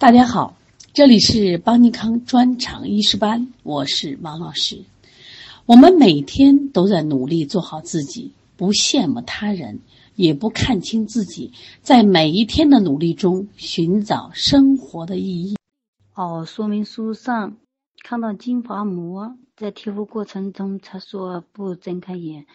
大家好，这里是邦尼康专场医师班，我是王老师。我们每天都在努力做好自己，不羡慕他人，也不看清自己，在每一天的努力中寻找生活的意义。哦，说明书上看到金华膜在贴敷过程中，他说不睁开眼。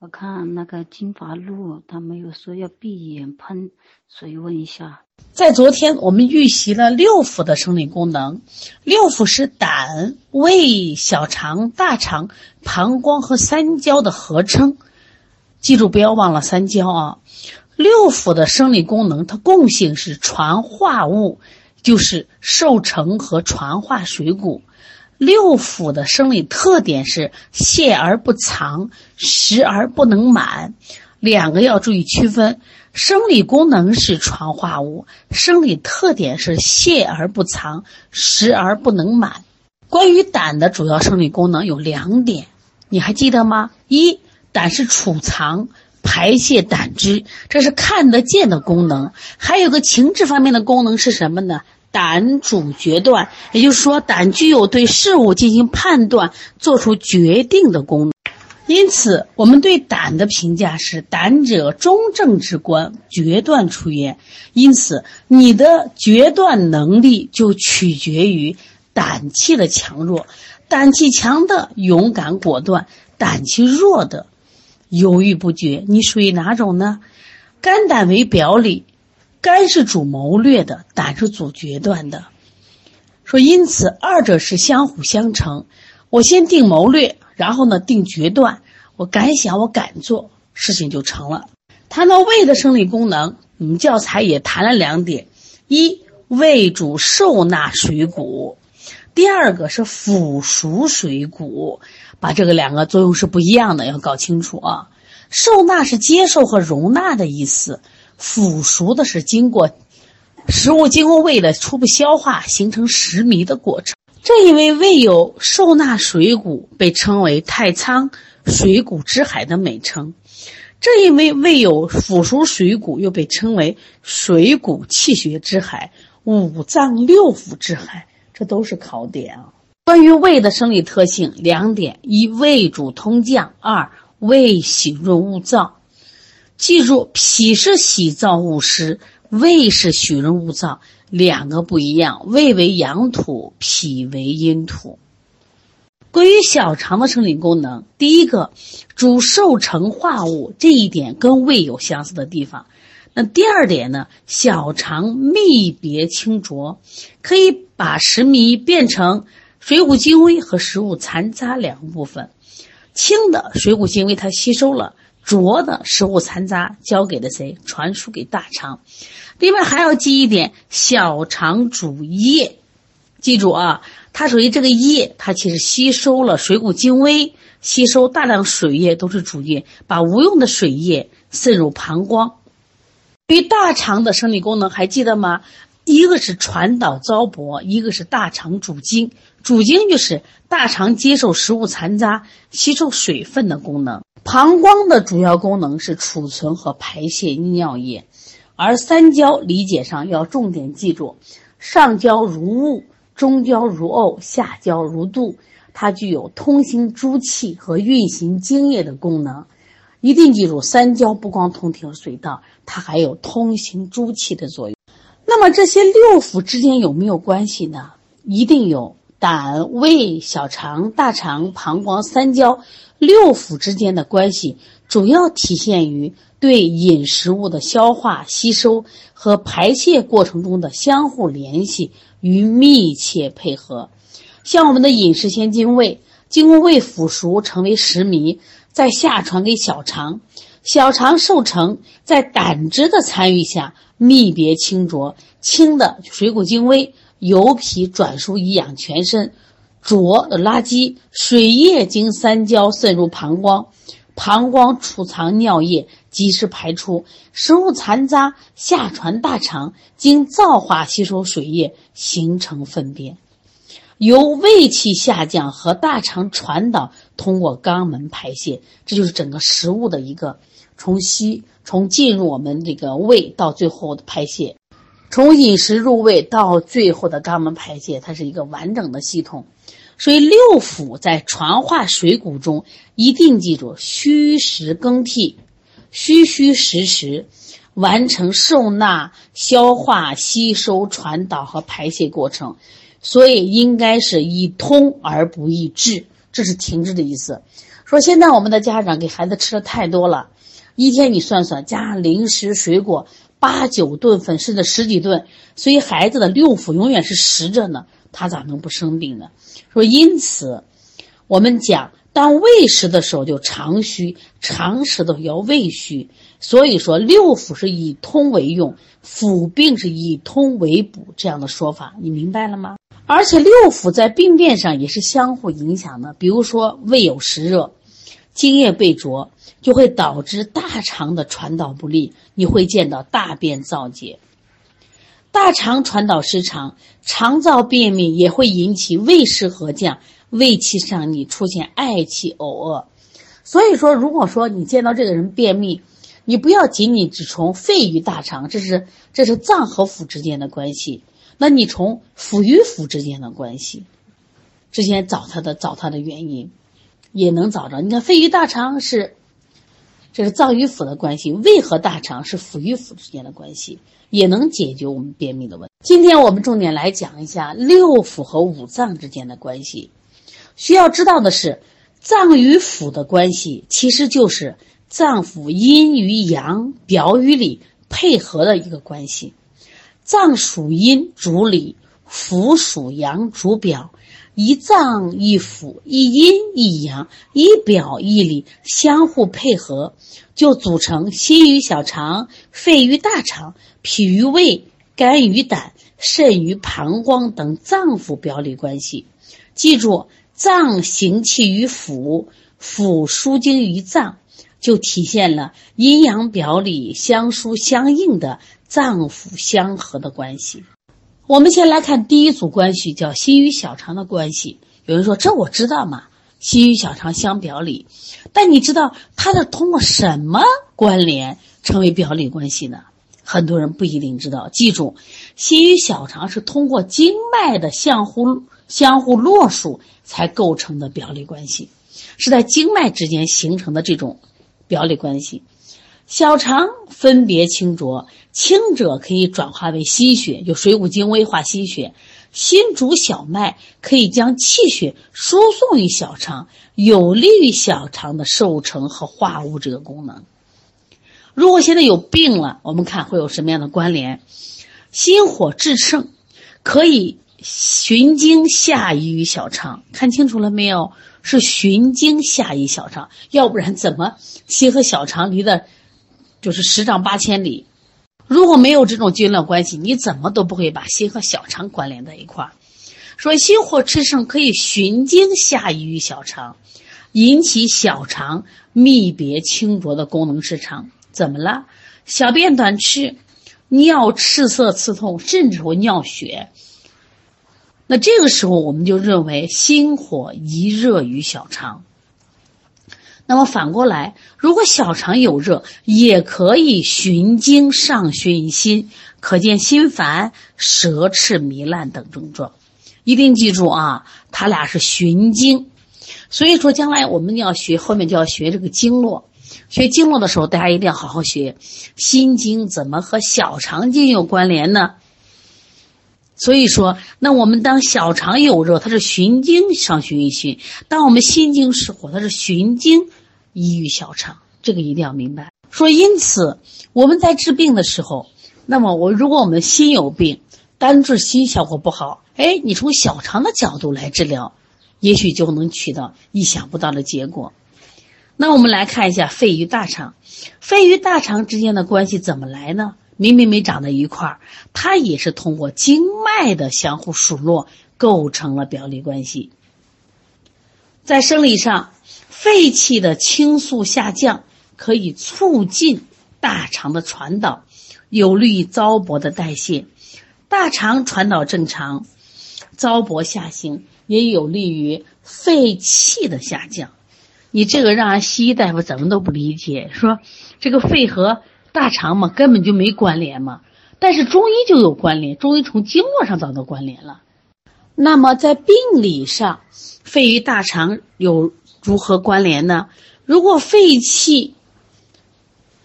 我看那个金华露，他没有说要闭眼喷，所以问一下。在昨天，我们预习了六腑的生理功能。六腑是胆、胃、小肠、大肠、膀胱和三焦的合称。记住，不要忘了三焦啊！六腑的生理功能，它共性是传化物，就是受成和传化水谷。六腑的生理特点是泄而不藏，实而不能满，两个要注意区分。生理功能是传化物，生理特点是泄而不藏，实而不能满。关于胆的主要生理功能有两点，你还记得吗？一，胆是储藏、排泄胆汁，这是看得见的功能。还有个情志方面的功能是什么呢？胆主决断，也就是说，胆具有对事物进行判断、做出决定的功能。因此，我们对胆的评价是：胆者，中正之官，决断出也。因此，你的决断能力就取决于胆气的强弱。胆气强的勇敢果断，胆气弱的犹豫不决。你属于哪种呢？肝胆为表里。肝是主谋略的，胆是主决断的。说因此，二者是相辅相成。我先定谋略，然后呢定决断。我敢想，我敢做，事情就成了。谈到胃的生理功能，我们教材也谈了两点：一，胃主受纳水谷；第二个是腐熟水谷。把这个两个作用是不一样的，要搞清楚啊。受纳是接受和容纳的意思。腐熟的是经过食物经过胃的初步消化形成食糜的过程。正因为胃有受纳水谷，被称为太仓水谷之海的美称。正因为胃有腐熟水谷，又被称为水谷气血之海、五脏六腑之海。这都是考点啊。关于胃的生理特性，两点：一、胃主通降；二、胃喜润恶燥。记住，脾是喜燥恶湿，胃是喜润恶燥，两个不一样。胃为阳土，脾为阴土。关于小肠的生理功能，第一个主受成化物，这一点跟胃有相似的地方。那第二点呢？小肠泌别清浊，可以把食糜变成水谷精微和食物残渣两部分。轻的水谷精微它吸收了。浊的食物残渣交给了谁？传输给大肠。另外还要记一点，小肠主液，记住啊，它属于这个液，它其实吸收了水谷精微，吸收大量水液都是主液，把无用的水液渗入膀胱。对于大肠的生理功能还记得吗？一个是传导糟粕，一个是大肠主精。主精就是大肠接受食物残渣、吸收水分的功能。膀胱的主要功能是储存和排泄尿液，而三焦理解上要重点记住：上焦如雾，中焦如沤，下焦如肚。它具有通行诸气和运行精液的功能。一定记住，三焦不光通调水道，它还有通行诸气的作用。那么这些六腑之间有没有关系呢？一定有。胆、胃、小肠、大肠、膀胱、三焦六腑之间的关系，主要体现于对饮食物的消化、吸收和排泄过程中的相互联系与密切配合。像我们的饮食先经胃，经过胃腐熟成为食糜，再下传给小肠，小肠受成，在胆汁的参与下泌别清浊，清的水谷精微。由脾转输以养全身，浊的垃圾水液经三焦渗入膀胱，膀胱储藏尿液及时排出，食物残渣下传大肠，经造化吸收水液形成粪便，由胃气下降和大肠传导，通过肛门排泄。这就是整个食物的一个从吸从进入我们这个胃到最后的排泄。从饮食入胃到最后的肛门排泄，它是一个完整的系统。所以六腑在传化水谷中，一定记住虚实更替，虚虚实实，完成受纳、消化、吸收、传导和排泄过程。所以应该是以通而不易滞，这是停滞的意思。说现在我们的家长给孩子吃的太多了，一天你算算，加上零食、水果八九顿粉，甚至十几顿，所以孩子的六腑永远是实着呢。他咋能不生病呢？说因此，我们讲当胃实的时候就肠虚，肠实的时候要胃虚。所以说六腑是以通为用，腑病是以通为补，这样的说法你明白了吗？而且六腑在病变上也是相互影响的。比如说胃有湿热，津液被浊，就会导致大肠的传导不利，你会见到大便燥结。大肠传导失常，肠燥便秘也会引起胃失和降、胃气上逆，出现嗳气呕恶。所以说，如果说你见到这个人便秘，你不要仅仅只从肺与大肠，这是这是脏和腑之间的关系，那你从腑与腑之间的关系，之间找他的找他的原因，也能找着。你看，肺与大肠是。这是脏与腑的关系，胃和大肠是腑与腑之间的关系，也能解决我们便秘的问题。今天我们重点来讲一下六腑和五脏之间的关系。需要知道的是，脏与腑的关系其实就是脏腑阴与阳、表与里配合的一个关系。脏属阴主里，腑属阳主表。一脏一腑，一阴一阳，一表一里，相互配合，就组成心与小肠、肺与大肠、脾与胃、肝与胆、肾与膀胱等脏腑表里关系。记住，脏行气于腑，腑输精于脏，就体现了阴阳表里相疏相应的脏腑相合的关系。我们先来看第一组关系，叫心与小肠的关系。有人说这我知道嘛，心与小肠相表里，但你知道它是通过什么关联成为表里关系呢？很多人不一定知道。记住，心与小肠是通过经脉的相互相互络属才构成的表里关系，是在经脉之间形成的这种表里关系。小肠分别清浊，清者可以转化为心血，就水谷精微化心血。心主小脉，可以将气血输送于小肠，有利于小肠的受成和化物这个功能。如果现在有病了，我们看会有什么样的关联？心火炽盛，可以循经下移于小肠。看清楚了没有？是循经下移小肠，要不然怎么心和小肠离的？就是十丈八千里，如果没有这种经络关系，你怎么都不会把心和小肠关联在一块儿。说心火炽盛可以循经下移于小肠，引起小肠泌别清浊的功能失常。怎么了？小便短赤，尿赤色刺痛，甚至会尿血。那这个时候我们就认为心火宜热于小肠。那么反过来，如果小肠有热，也可以循经上循心，可见心烦、舌赤、糜烂等症状。一定记住啊，它俩是循经。所以说，将来我们要学，后面就要学这个经络。学经络的时候，大家一定要好好学。心经怎么和小肠经有关联呢？所以说，那我们当小肠有热，它是循经上循一循；当我们心经失火，它是循经。宜于小肠，这个一定要明白。说因此，我们在治病的时候，那么我如果我们心有病，单治心效果不好，哎，你从小肠的角度来治疗，也许就能取到意想不到的结果。那我们来看一下肺与大肠，肺与大肠之间的关系怎么来呢？明明没长在一块儿，它也是通过经脉的相互数络构成了表里关系。在生理上。肺气的清肃下降，可以促进大肠的传导，有利于糟粕的代谢。大肠传导正常，糟粕下行，也有利于肺气的下降。你这个让西医大夫怎么都不理解，说这个肺和大肠嘛根本就没关联嘛。但是中医就有关联，中医从经络上找到关联了。那么在病理上，肺与大肠有如何关联呢？如果肺气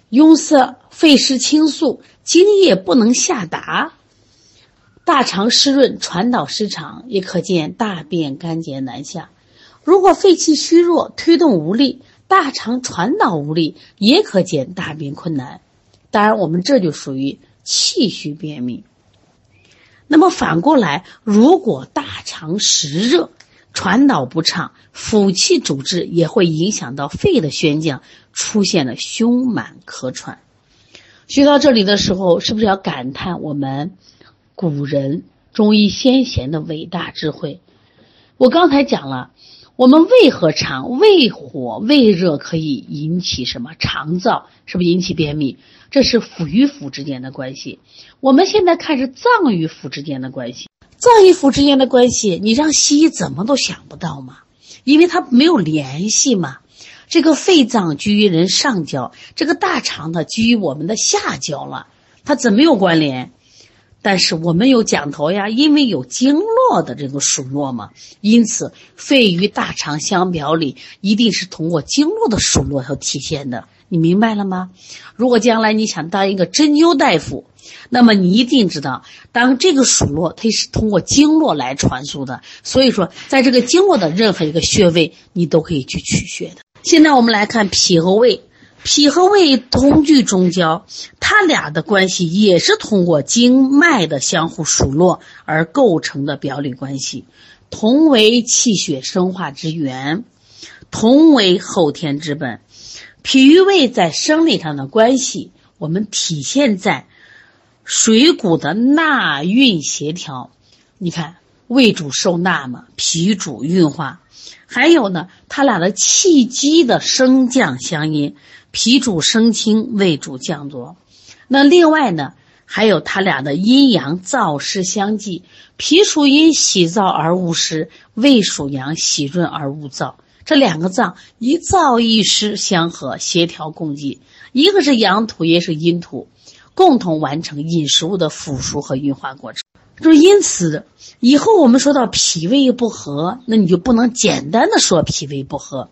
壅塞，肺湿清肃，津液不能下达，大肠湿润，传导失常，也可见大便干结难下。如果肺气虚弱，推动无力，大肠传导无力，也可见大便困难。当然，我们这就属于气虚便秘。那么反过来，如果大肠实热，传导不畅，腑气阻滞，也会影响到肺的宣降，出现了胸满咳喘。学到这里的时候，是不是要感叹我们古人中医先贤的伟大智慧？我刚才讲了，我们胃和肠，胃火、胃热可以引起什么肠燥？是不是引起便秘？这是腑与腑之间的关系。我们现在看是脏与腑之间的关系。脏与腑之间的关系，你让西医怎么都想不到嘛，因为它没有联系嘛。这个肺脏居于人上焦，这个大肠呢居于我们的下焦了，它怎么有关联？但是我们有讲头呀，因为有经络的这个数落嘛，因此肺与大肠相表里，一定是通过经络的数落所体现的。你明白了吗？如果将来你想当一个针灸大夫，那么你一定知道，当这个数络它是通过经络来传输的。所以说，在这个经络的任何一个穴位，你都可以去取穴的。现在我们来看脾和胃，脾和胃同居中焦，它俩的关系也是通过经脉的相互数络而构成的表里关系，同为气血生化之源，同为后天之本。脾与胃在生理上的关系，我们体现在水谷的纳运协调。你看，胃主受纳嘛，脾主运化。还有呢，它俩的气机的升降相因，脾主升清，胃主降浊。那另外呢，还有它俩的阴阳燥湿相济，脾属阴，喜燥而恶湿；胃属阳，喜润而恶燥。这两个脏一燥一湿相合，协调共济，一个是阳土，也是阴土，共同完成饮食物的腐熟和运化过程。就是因此，以后我们说到脾胃不和，那你就不能简单的说脾胃不和，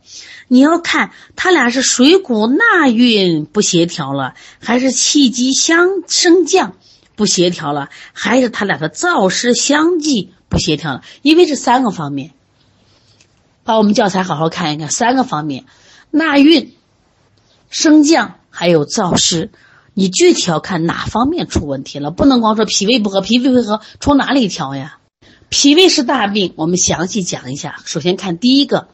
你要看它俩是水谷纳运不协调了，还是气机相升降不协调了，还是它俩的燥湿相济不协调了？因为这三个方面。把我们教材好好看一看，三个方面：纳运、升降，还有燥湿。你具体要看哪方面出问题了，不能光说脾胃不和，脾胃不和从哪里调呀？脾胃是大病，我们详细讲一下。首先看第一个，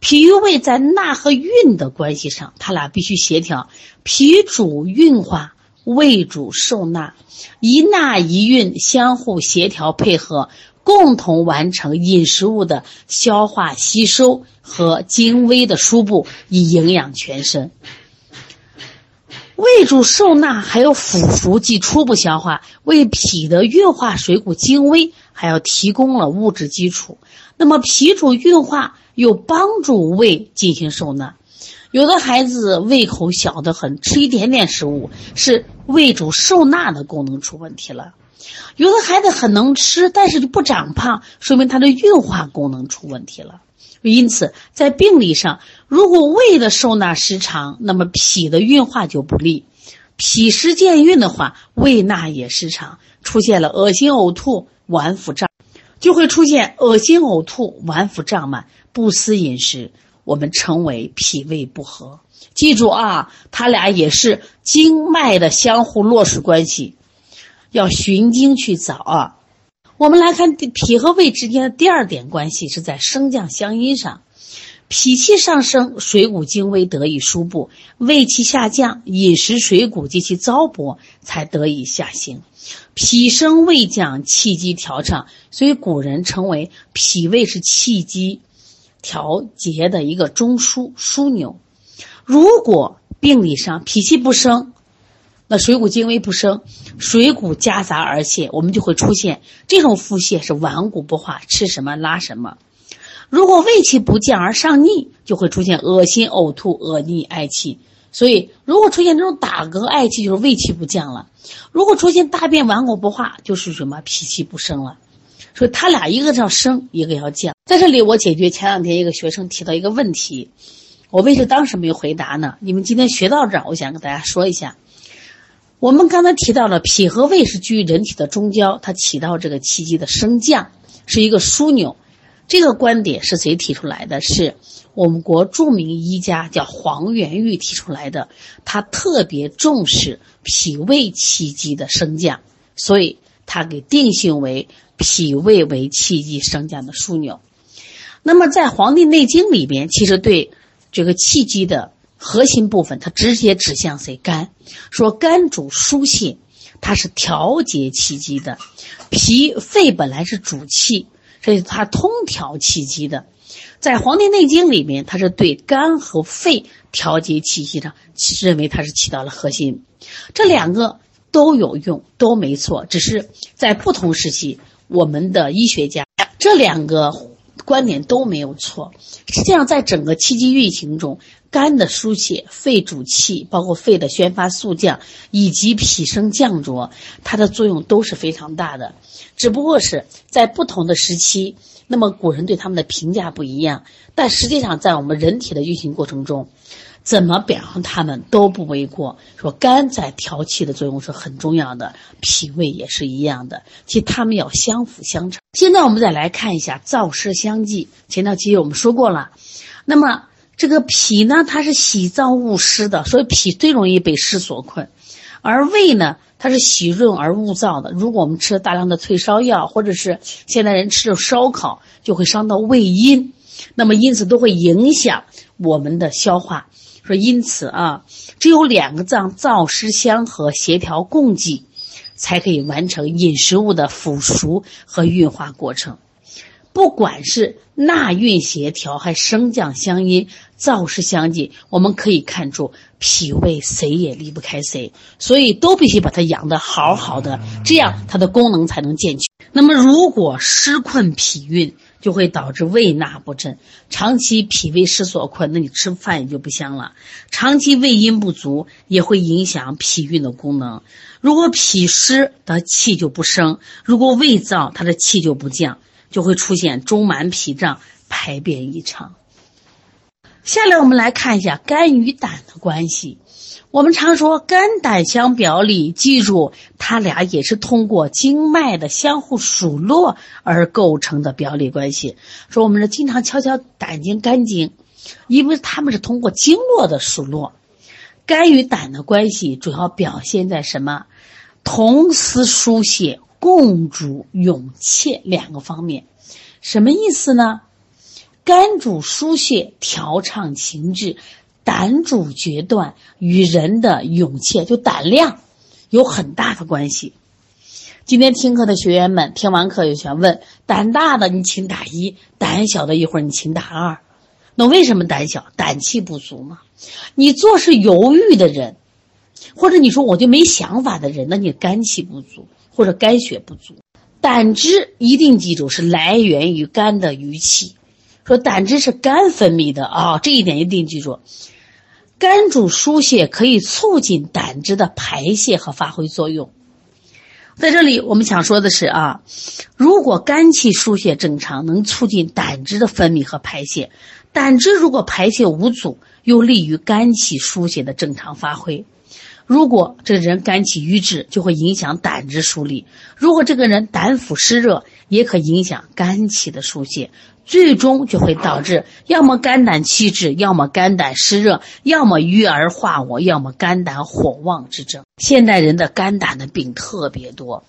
脾与胃在纳和运的关系上，它俩必须协调。脾主运化，胃主受纳，一纳一运相互协调配合。共同完成饮食物的消化吸收和精微的输布，以营养全身。胃主受纳，还有腐熟及初步消化，为脾的运化水谷精微还要提供了物质基础。那么脾主运化，又帮助胃进行受纳。有的孩子胃口小得很，吃一点点食物，是胃主受纳的功能出问题了。有的孩子很能吃，但是就不长胖，说明他的运化功能出问题了。因此，在病理上，如果胃的受纳失常，那么脾的运化就不利。脾湿健运的话，胃纳也失常，出现了恶心、呕吐、脘腹胀，就会出现恶心、呕吐、脘腹胀满、不思饮食，我们称为脾胃不和。记住啊，它俩也是经脉的相互落实关系。要循经去找啊！我们来看脾和胃之间的第二点关系是在升降相因上。脾气上升，水谷精微得以输布；胃气下降，饮食水谷及其糟粕才得以下行。脾升胃降，气机调畅，所以古人称为脾胃是气机调节的一个中枢枢纽。如果病理上脾气不升，那水谷精微不升，水谷夹杂而泄，我们就会出现这种腹泻是顽固不化，吃什么拉什么。如果胃气不降而上逆，就会出现恶心、呕吐、恶逆、嗳气，所以，如果出现这种打嗝、嗳气，就是胃气不降了；如果出现大便顽固不化，就是什么脾气不升了。所以，他俩一个要升，一个要降。在这里，我解决前两天一个学生提到一个问题，我为什么当时没有回答呢？你们今天学到这儿，我想跟大家说一下。我们刚才提到了脾和胃是居于人体的中焦，它起到这个气机的升降，是一个枢纽。这个观点是谁提出来的？是我们国著名医家叫黄元玉提出来的。他特别重视脾胃气机的升降，所以他给定性为脾胃为气机升降的枢纽。那么在《黄帝内经》里边，其实对这个气机的核心部分，它直接指向谁？肝。说肝主疏泄，它是调节气机的。脾、肺本来是主气。这是它通调气机的，在《黄帝内经》里面，它是对肝和肺调节气机上，认为它是起到了核心。这两个都有用，都没错，只是在不同时期，我们的医学家这两个观点都没有错。实际上，在整个气机运行中，肝的疏泄、肺主气，包括肺的宣发速降，以及脾升降浊，它的作用都是非常大的。只不过是在不同的时期，那么古人对他们的评价不一样。但实际上，在我们人体的运行过程中，怎么表扬他们都不为过。说肝在调气的作用是很重要的，脾胃也是一样的，其实他们要相辅相成。现在我们再来看一下燥湿相济。前条其实我们说过了，那么。这个脾呢，它是喜燥恶湿的，所以脾最容易被湿所困；而胃呢，它是喜润而恶燥的。如果我们吃了大量的退烧药，或者是现代人吃烧烤，就会伤到胃阴，那么因此都会影响我们的消化。说因此啊，只有两个脏燥湿相和、协调共济，才可以完成饮食物的腐熟和运化过程。不管是纳运协调，还升降相因、燥湿相济，我们可以看出脾胃谁也离不开谁，所以都必须把它养得好好的，这样它的功能才能健全。那么，如果湿困脾运，就会导致胃纳不振，长期脾胃失所困，那你吃饭也就不香了。长期胃阴不足，也会影响脾运的功能。如果脾湿，它气就不升；如果胃燥，它的气就不降。就会出现中满脾胀、排便异常。下来我们来看一下肝与胆的关系。我们常说肝胆相表里，记住它俩也是通过经脉的相互数络而构成的表里关系。说我们是经常敲敲胆经、肝经，因为它们是通过经络的数络。肝与胆的关系主要表现在什么？同时疏泄。共主勇怯两个方面，什么意思呢？肝主疏泄调畅情志，胆主决断与人的勇气就胆量有很大的关系。今天听课的学员们听完课就想问：胆大的你请打一，胆小的一会儿你请打二。那为什么胆小？胆气不足嘛。你做事犹豫的人，或者你说我就没想法的人，那你肝气不足。或者肝血不足，胆汁一定记住是来源于肝的余气。说胆汁是肝分泌的啊，这一点一定记住。肝主疏泄，可以促进胆汁的排泄和发挥作用。在这里，我们想说的是啊，如果肝气疏泄正常，能促进胆汁的分泌和排泄；胆汁如果排泄无阻，又利于肝气疏泄的正常发挥。如果这个人肝气郁滞，就会影响胆汁疏离；如果这个人胆腑湿热，也可影响肝气的疏泄，最终就会导致要么肝胆气滞，要么肝胆湿热，要么郁而化我，要么肝胆火旺之症。现代人的肝胆的病特别多，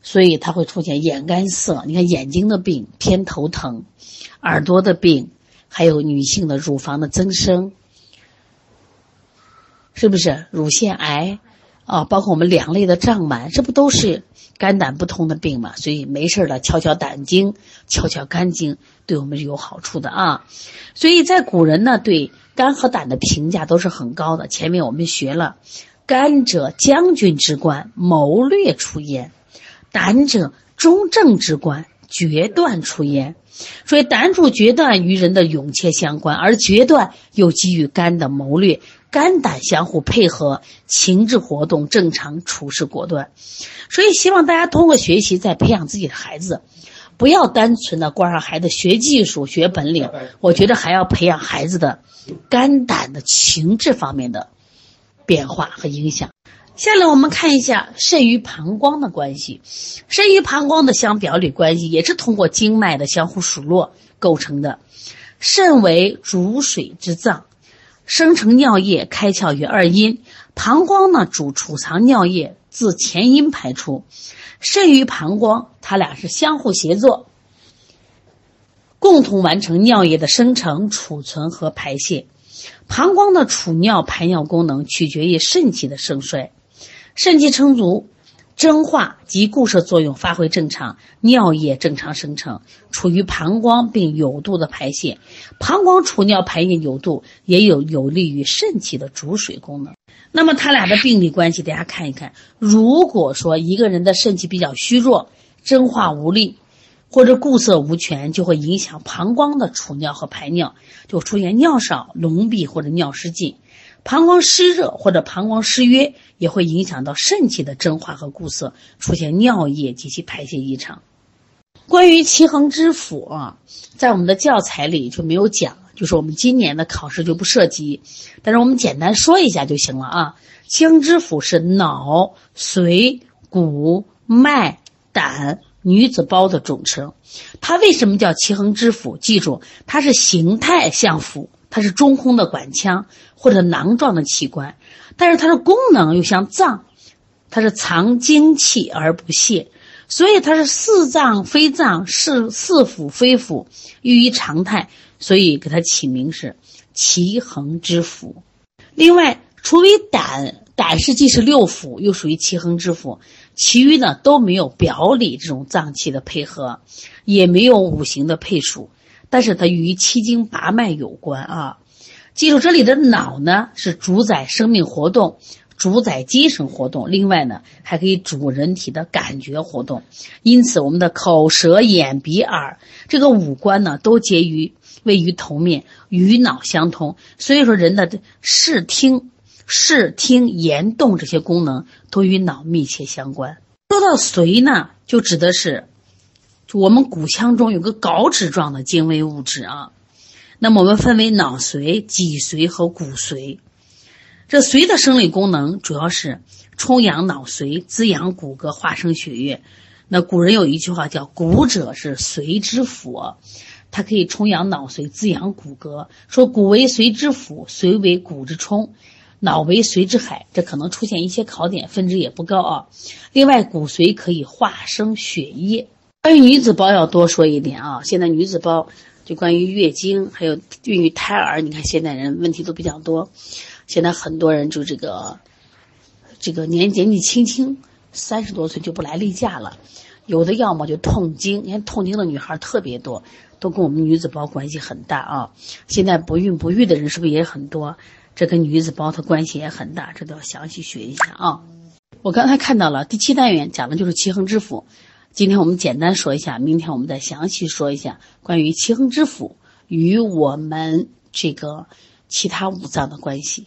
所以他会出现眼干涩。你看眼睛的病，偏头疼；耳朵的病，还有女性的乳房的增生。是不是乳腺癌啊？包括我们两类的胀满，这不都是肝胆不通的病吗？所以没事了，敲敲胆经，敲敲肝经，对我们是有好处的啊。所以在古人呢，对肝和胆的评价都是很高的。前面我们学了，肝者将军之官，谋略出焉；胆者中正之官，决断出焉。所以胆主决断与人的勇怯相关，而决断又基于肝的谋略。肝胆相互配合，情志活动正常，处事果断。所以希望大家通过学习，再培养自己的孩子，不要单纯的光让孩子学技术、学本领。我觉得还要培养孩子的肝胆的情志方面的变化和影响。下来我们看一下肾与膀胱的关系，肾与膀胱的相表里关系也是通过经脉的相互数落构成的。肾为主水之脏，生成尿液开窍于二阴；膀胱呢主储藏尿液，自前阴排出。肾与膀胱，它俩是相互协作，共同完成尿液的生成、储存和排泄。膀胱的储尿排尿功能取决于肾气的盛衰。肾气充足，蒸化及固摄作用发挥正常，尿液正常生成，处于膀胱并有度的排泄。膀胱储尿排液有度，也有有利于肾气的主水功能。那么它俩的病理关系，大家看一看。如果说一个人的肾气比较虚弱，蒸化无力，或者固摄无权，就会影响膀胱的储尿和排尿，就出现尿少、脓闭或者尿失禁。膀胱湿热或者膀胱湿约，也会影响到肾气的蒸化和固摄，出现尿液及其排泄异常。关于奇恒之腑啊，在我们的教材里就没有讲，就是我们今年的考试就不涉及，但是我们简单说一下就行了啊。奇恒之腑是脑、髓、骨、脉、胆、女子胞的总称。它为什么叫奇恒之腑？记住，它是形态像腑。它是中空的管腔或者囊状的器官，但是它的功能又像脏，它是藏精气而不泄，所以它是似脏非脏，是似腑非腑，寓于常态，所以给它起名是奇恒之腑。另外，除为胆，胆是既是六腑，又属于奇恒之腑，其余呢都没有表里这种脏器的配合，也没有五行的配属。但是它与七经八脉有关啊！记住，这里的脑呢是主宰生命活动，主宰精神活动。另外呢，还可以主人体的感觉活动。因此，我们的口、舌、眼、鼻、耳这个五官呢，都结于位于头面，与脑相通。所以说，人的视听、视听、言动这些功能都与脑密切相关。说到髓呢，就指的是。我们骨腔中有个稿纸状的精微物质啊，那么我们分为脑髓、脊髓和骨髓。这髓的生理功能主要是充养脑髓、滋养骨骼、化生血液。那古人有一句话叫“骨者是髓之府”，它可以充养脑髓、滋养骨骼。说骨为髓之府，髓为骨之充，脑为髓之海。这可能出现一些考点，分值也不高啊。另外，骨髓可以化生血液。关于女子包要多说一点啊！现在女子包就关于月经，还有孕育胎儿，你看现代人问题都比较多。现在很多人就这个，这个年年纪轻轻，三十多岁就不来例假了，有的要么就痛经，你看痛经的女孩特别多，都跟我们女子包关系很大啊。现在不孕不育的人是不是也很多？这跟女子包它关系也很大，这都要详细学一下啊。我刚才看到了第七单元讲的就是奇恒之腑。今天我们简单说一下，明天我们再详细说一下关于奇恒之腑与我们这个其他五脏的关系。